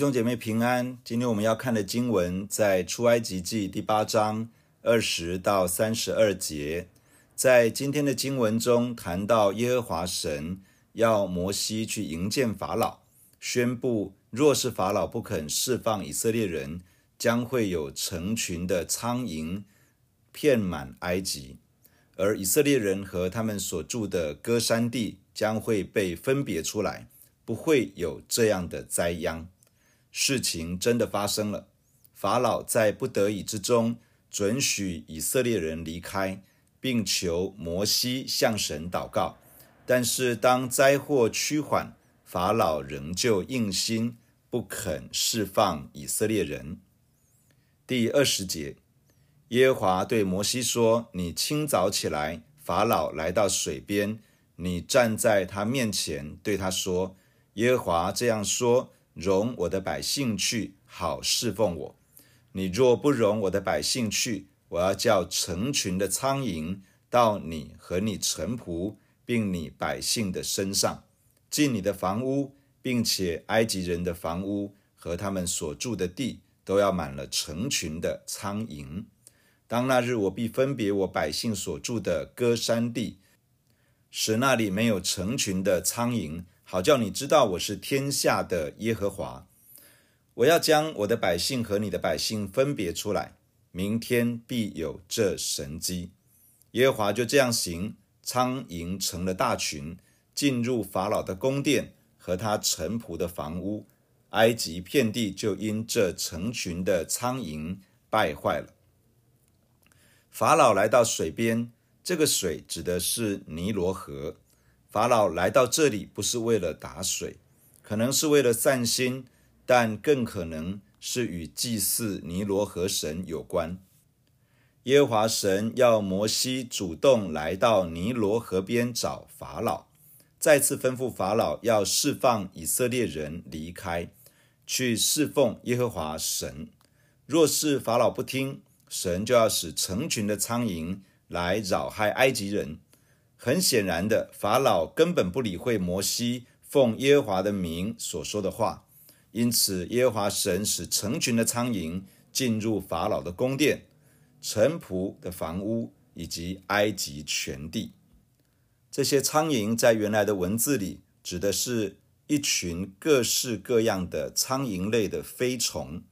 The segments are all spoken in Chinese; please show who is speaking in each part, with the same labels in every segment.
Speaker 1: 兄姐妹平安。今天我们要看的经文在出埃及记第八章二十到三十二节。在今天的经文中谈到耶和华神要摩西去迎见法老，宣布若是法老不肯释放以色列人，将会有成群的苍蝇遍满埃及，而以色列人和他们所住的歌珊地将会被分别出来，不会有这样的灾殃。事情真的发生了，法老在不得已之中准许以色列人离开，并求摩西向神祷告。但是当灾祸趋缓，法老仍旧硬心不肯释放以色列人。第二十节，耶和华对摩西说：“你清早起来，法老来到水边，你站在他面前，对他说：耶和华这样说。”容我的百姓去，好侍奉我。你若不容我的百姓去，我要叫成群的苍蝇到你和你臣仆，并你百姓的身上，进你的房屋，并且埃及人的房屋和他们所住的地，都要满了成群的苍蝇。当那日，我必分别我百姓所住的歌山地，使那里没有成群的苍蝇。好叫你知道我是天下的耶和华，我要将我的百姓和你的百姓分别出来，明天必有这神迹。耶和华就这样行，苍蝇成了大群，进入法老的宫殿和他臣仆的房屋，埃及遍地就因这成群的苍蝇败坏了。法老来到水边，这个水指的是尼罗河。法老来到这里不是为了打水，可能是为了散心，但更可能是与祭祀尼罗河神有关。耶和华神要摩西主动来到尼罗河边找法老，再次吩咐法老要释放以色列人离开，去侍奉耶和华神。若是法老不听，神就要使成群的苍蝇来扰害埃及人。很显然的，法老根本不理会摩西奉耶和华的名所说的话，因此耶和华神使成群的苍蝇进入法老的宫殿、臣仆的房屋以及埃及全地。这些苍蝇在原来的文字里指的是一群各式各样的苍蝇类的飞虫。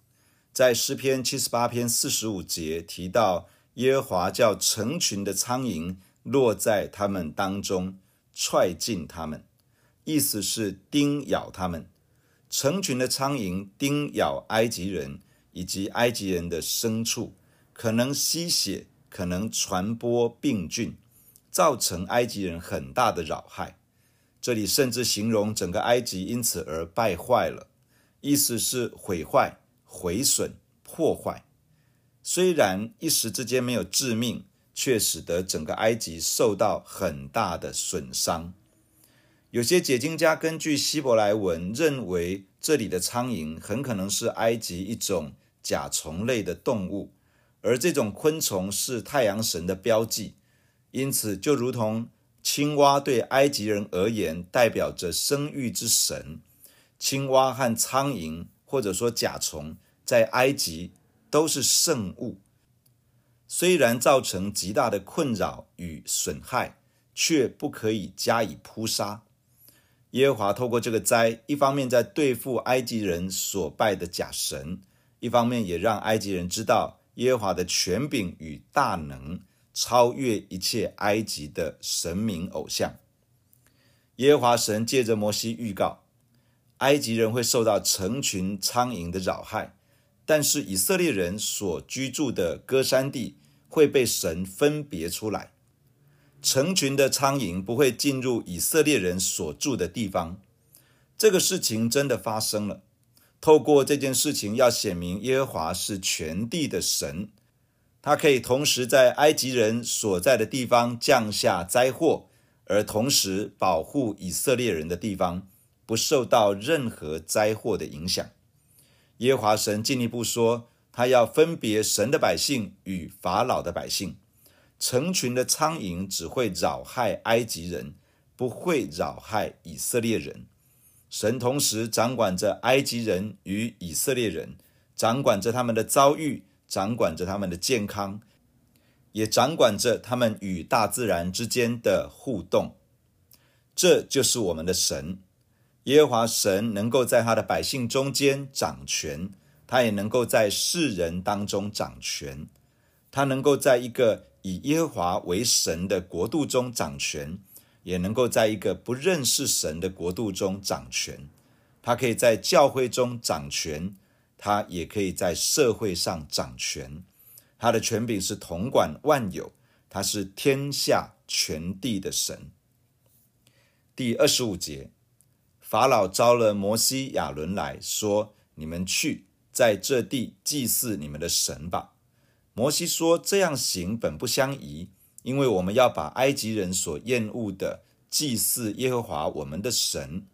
Speaker 1: 在诗篇七十八篇四十五节提到，耶和华叫成群的苍蝇。落在他们当中，踹进他们，意思是叮咬他们。成群的苍蝇叮咬埃及人以及埃及人的牲畜，可能吸血，可能传播病菌，造成埃及人很大的扰害。这里甚至形容整个埃及因此而败坏了，意思是毁坏、毁损、破坏。虽然一时之间没有致命。却使得整个埃及受到很大的损伤。有些解经家根据希伯来文认为，这里的苍蝇很可能是埃及一种甲虫类的动物，而这种昆虫是太阳神的标记，因此就如同青蛙对埃及人而言代表着生育之神，青蛙和苍蝇或者说甲虫在埃及都是圣物。虽然造成极大的困扰与损害，却不可以加以扑杀。耶和华透过这个灾，一方面在对付埃及人所拜的假神，一方面也让埃及人知道耶和华的权柄与大能超越一切埃及的神明偶像。耶和华神借着摩西预告，埃及人会受到成群苍蝇的扰害。但是以色列人所居住的歌山地会被神分别出来，成群的苍蝇不会进入以色列人所住的地方。这个事情真的发生了。透过这件事情，要显明耶和华是全地的神，他可以同时在埃及人所在的地方降下灾祸，而同时保护以色列人的地方不受到任何灾祸的影响。耶和华神进一步说，他要分别神的百姓与法老的百姓。成群的苍蝇只会扰害埃及人，不会扰害以色列人。神同时掌管着埃及人与以色列人，掌管着他们的遭遇，掌管着他们的健康，也掌管着他们与大自然之间的互动。这就是我们的神，耶和华神能够在他的百姓中间掌权，他也能够在世人当中掌权，他能够在一个以耶和华为神的国度中掌权。也能够在一个不认识神的国度中掌权，他可以在教会中掌权，他也可以在社会上掌权。他的权柄是统管万有，他是天下全地的神。第二十五节，法老招了摩西、亚伦来说：“你们去，在这地祭祀你们的神吧。”摩西说：“这样行本不相宜。”因为我们要把埃及人所厌恶的祭祀耶和华我们的神，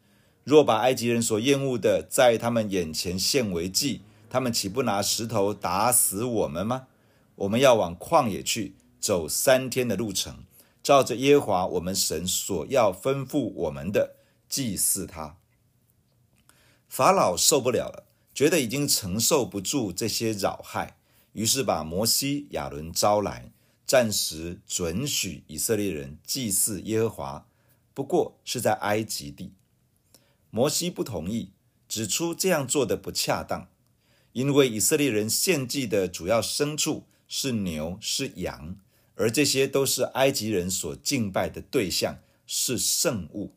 Speaker 1: 若把埃及人所厌恶的在他们眼前献为祭，他们岂不拿石头打死我们吗？我们要往旷野去，走三天的路程，照着耶和华我们神所要吩咐我们的祭祀他。法老受不了了，觉得已经承受不住这些扰害，于是把摩西、亚伦招来。暂时准许以色列人祭祀耶和华，不过是在埃及地。摩西不同意，指出这样做的不恰当，因为以色列人献祭的主要牲畜是牛是羊，而这些都是埃及人所敬拜的对象，是圣物。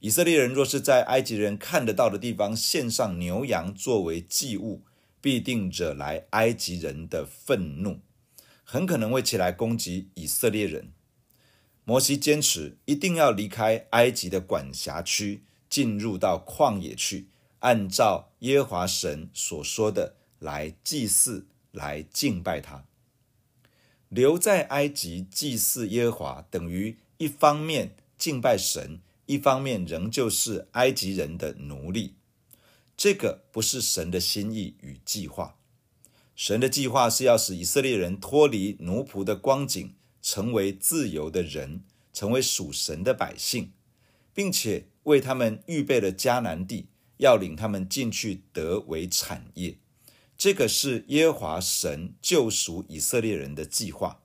Speaker 1: 以色列人若是在埃及人看得到的地方献上牛羊作为祭物，必定惹来埃及人的愤怒。很可能会起来攻击以色列人。摩西坚持一定要离开埃及的管辖区，进入到旷野去，按照耶和华神所说的来祭祀、来敬拜他。留在埃及祭祀耶和华，等于一方面敬拜神，一方面仍旧是埃及人的奴隶。这个不是神的心意与计划。神的计划是要使以色列人脱离奴仆的光景，成为自由的人，成为属神的百姓，并且为他们预备了迦南地，要领他们进去得为产业。这个是耶和华神救赎以色列人的计划。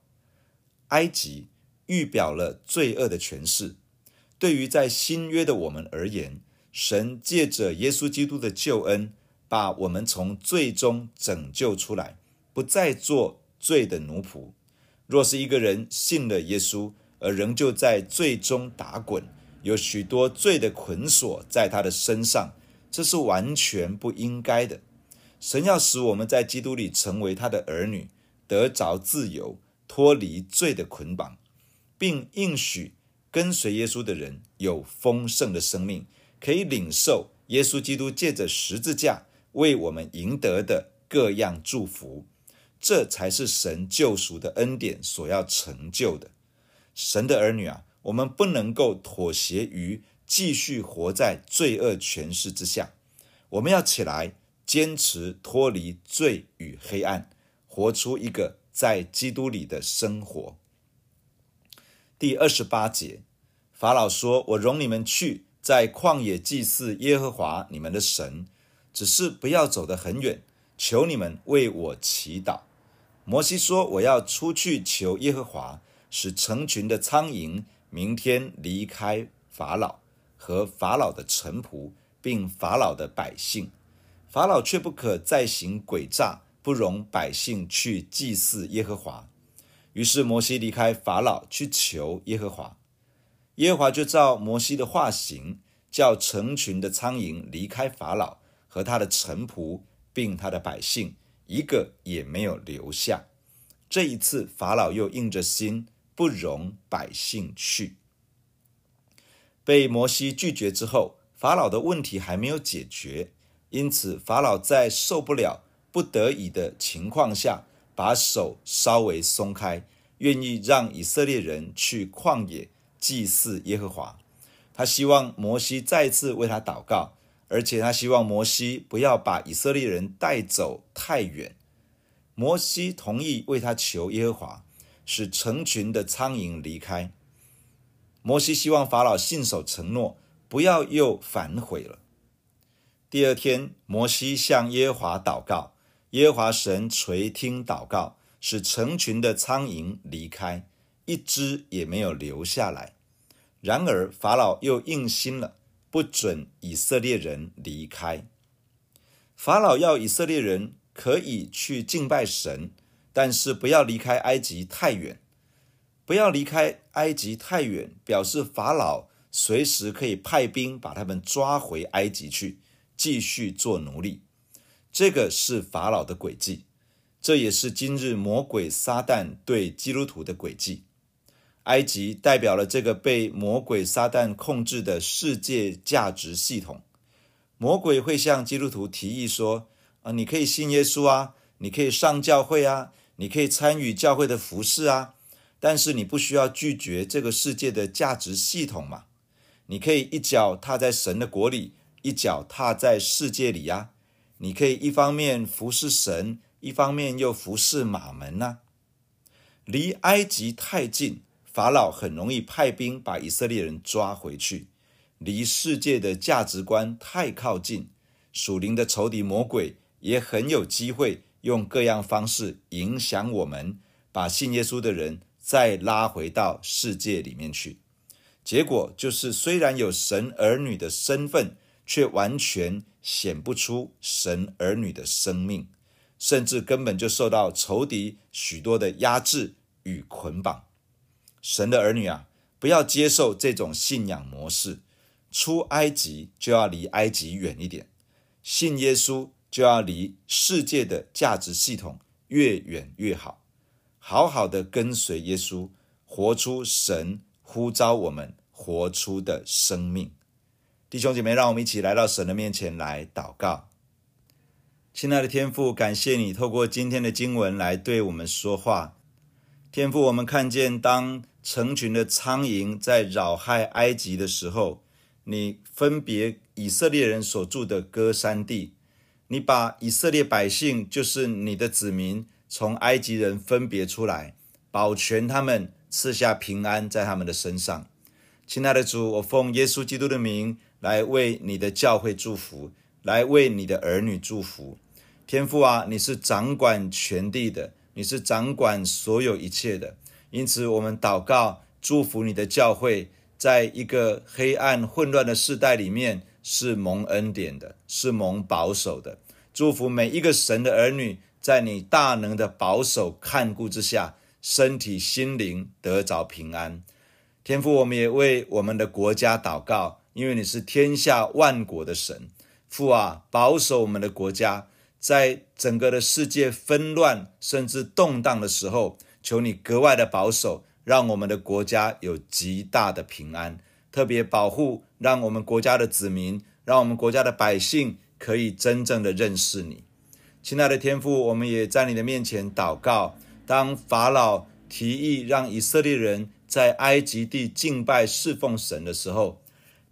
Speaker 1: 埃及预表了罪恶的权势，对于在新约的我们而言，神借着耶稣基督的救恩。把我们从罪中拯救出来，不再做罪的奴仆。若是一个人信了耶稣，而仍旧在罪中打滚，有许多罪的捆锁在他的身上，这是完全不应该的。神要使我们在基督里成为他的儿女，得着自由，脱离罪的捆绑，并应许跟随耶稣的人有丰盛的生命，可以领受耶稣基督借着十字架。为我们赢得的各样祝福，这才是神救赎的恩典所要成就的。神的儿女啊，我们不能够妥协于继续活在罪恶权势之下，我们要起来坚持脱离罪与黑暗，活出一个在基督里的生活。第二十八节，法老说：“我容你们去，在旷野祭祀耶和华你们的神。”只是不要走得很远，求你们为我祈祷。摩西说：“我要出去求耶和华，使成群的苍蝇明天离开法老和法老的臣仆，并法老的百姓。法老却不可再行诡诈，不容百姓去祭祀耶和华。”于是摩西离开法老去求耶和华，耶和华就照摩西的话行，叫成群的苍蝇离开法老。和他的臣仆，并他的百姓，一个也没有留下。这一次，法老又硬着心，不容百姓去。被摩西拒绝之后，法老的问题还没有解决，因此法老在受不了、不得已的情况下，把手稍微松开，愿意让以色列人去旷野祭祀耶和华。他希望摩西再次为他祷告。而且他希望摩西不要把以色列人带走太远。摩西同意为他求耶和华，使成群的苍蝇离开。摩西希望法老信守承诺，不要又反悔了。第二天，摩西向耶和华祷告，耶和华神垂听祷告，使成群的苍蝇离开，一只也没有留下来。然而法老又硬心了，不准以色列人离开。法老要以色列人可以去敬拜神，但是不要离开埃及太远。不要离开埃及太远，表示法老随时可以派兵把他们抓回埃及去，继续做奴隶。这个是法老的诡计，这也是今日魔鬼撒旦对基督徒的诡计。埃及代表了这个被魔鬼撒旦控制的世界价值系统。魔鬼会向基督徒提议说：“啊，你可以信耶稣啊，你可以上教会啊，你可以参与教会的服事啊，但是你不需要拒绝这个世界的价值系统嘛。你可以一脚踏在神的国里，一脚踏在世界里呀。你可以一方面服侍神，一方面又服侍马门呐。离埃及太近。”法老很容易派兵把以色列人抓回去，离世界的价值观太靠近，属灵的仇敌魔鬼也很有机会用各样方式影响我们，把信耶稣的人再拉回到世界里面去。结果就是，虽然有神儿女的身份，却完全显不出神儿女的生命，甚至根本就受到仇敌许多的压制与捆绑。神的儿女啊，不要接受这种信仰模式。出埃及就要离埃及远一点，信耶稣就要离世界的价值系统越远越好。好好的跟随耶稣，活出神呼召我们活出的生命。弟兄姐妹，让我们一起来到神的面前来祷告。亲爱的天父，感谢你透过今天的经文来对我们说话。天父，我们看见当成群的苍蝇在扰害埃及的时候，你分别以色列人所住的歌珊地，你把以色列百姓，就是你的子民，从埃及人分别出来，保全他们，赐下平安在他们的身上。亲爱的主，我奉耶稣基督的名来为你的教会祝福，来为你的儿女祝福。天父啊，你是掌管全地的。你是掌管所有一切的，因此我们祷告，祝福你的教会，在一个黑暗混乱的世代里面是蒙恩典的，是蒙保守的。祝福每一个神的儿女，在你大能的保守看顾之下，身体心灵得着平安。天父，我们也为我们的国家祷告，因为你是天下万国的神。父啊，保守我们的国家。在整个的世界纷乱甚至动荡的时候，求你格外的保守，让我们的国家有极大的平安，特别保护，让我们国家的子民，让我们国家的百姓可以真正的认识你。亲爱的天父，我们也在你的面前祷告。当法老提议让以色列人在埃及地敬拜侍奉神的时候，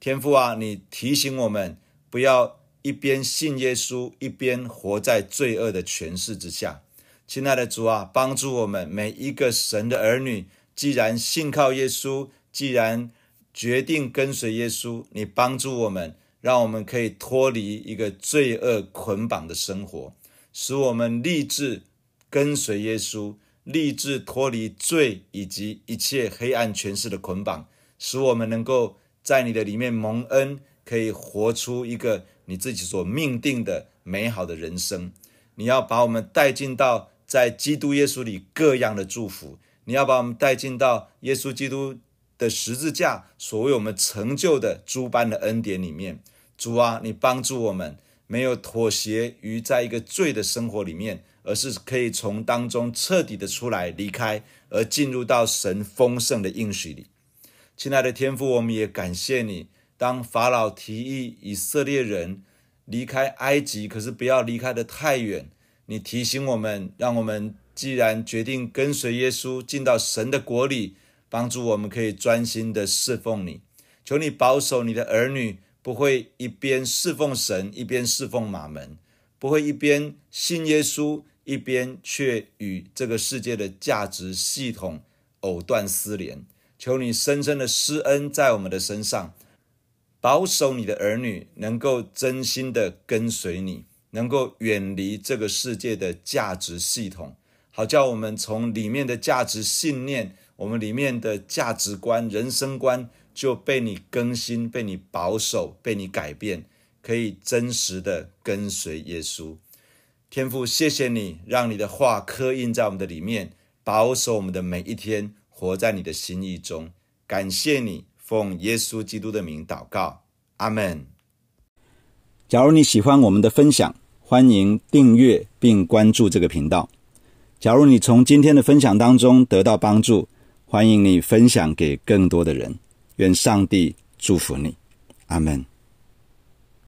Speaker 1: 天父啊，你提醒我们不要。一边信耶稣，一边活在罪恶的权势之下。亲爱的主啊，帮助我们每一个神的儿女，既然信靠耶稣，既然决定跟随耶稣，你帮助我们，让我们可以脱离一个罪恶捆绑的生活，使我们立志跟随耶稣，立志脱离罪以及一切黑暗权势的捆绑，使我们能够在你的里面蒙恩，可以活出一个。你自己所命定的美好的人生，你要把我们带进到在基督耶稣里各样的祝福，你要把我们带进到耶稣基督的十字架所为我们成就的诸般的恩典里面。主啊，你帮助我们没有妥协于在一个罪的生活里面，而是可以从当中彻底的出来离开，而进入到神丰盛的应许里。亲爱的天父，我们也感谢你。当法老提议以色列人离开埃及，可是不要离开得太远。你提醒我们，让我们既然决定跟随耶稣进到神的国里，帮助我们可以专心的侍奉你。求你保守你的儿女，不会一边侍奉神，一边侍奉马门；不会一边信耶稣，一边却与这个世界的价值系统藕断丝连。求你深深的施恩在我们的身上。保守你的儿女能够真心的跟随你，能够远离这个世界的价值系统，好叫我们从里面的价值信念，我们里面的价值观、人生观就被你更新、被你保守、被你改变，可以真实的跟随耶稣。天父，谢谢你，让你的话刻印在我们的里面，保守我们的每一天，活在你的心意中。感谢你。奉耶稣基督的名祷告，阿门。假如你喜欢我们的分享，欢迎订阅并关注这个频道。假如你从今天的分享当中得到帮助，欢迎你分享给更多的人。愿上帝祝福你，阿门。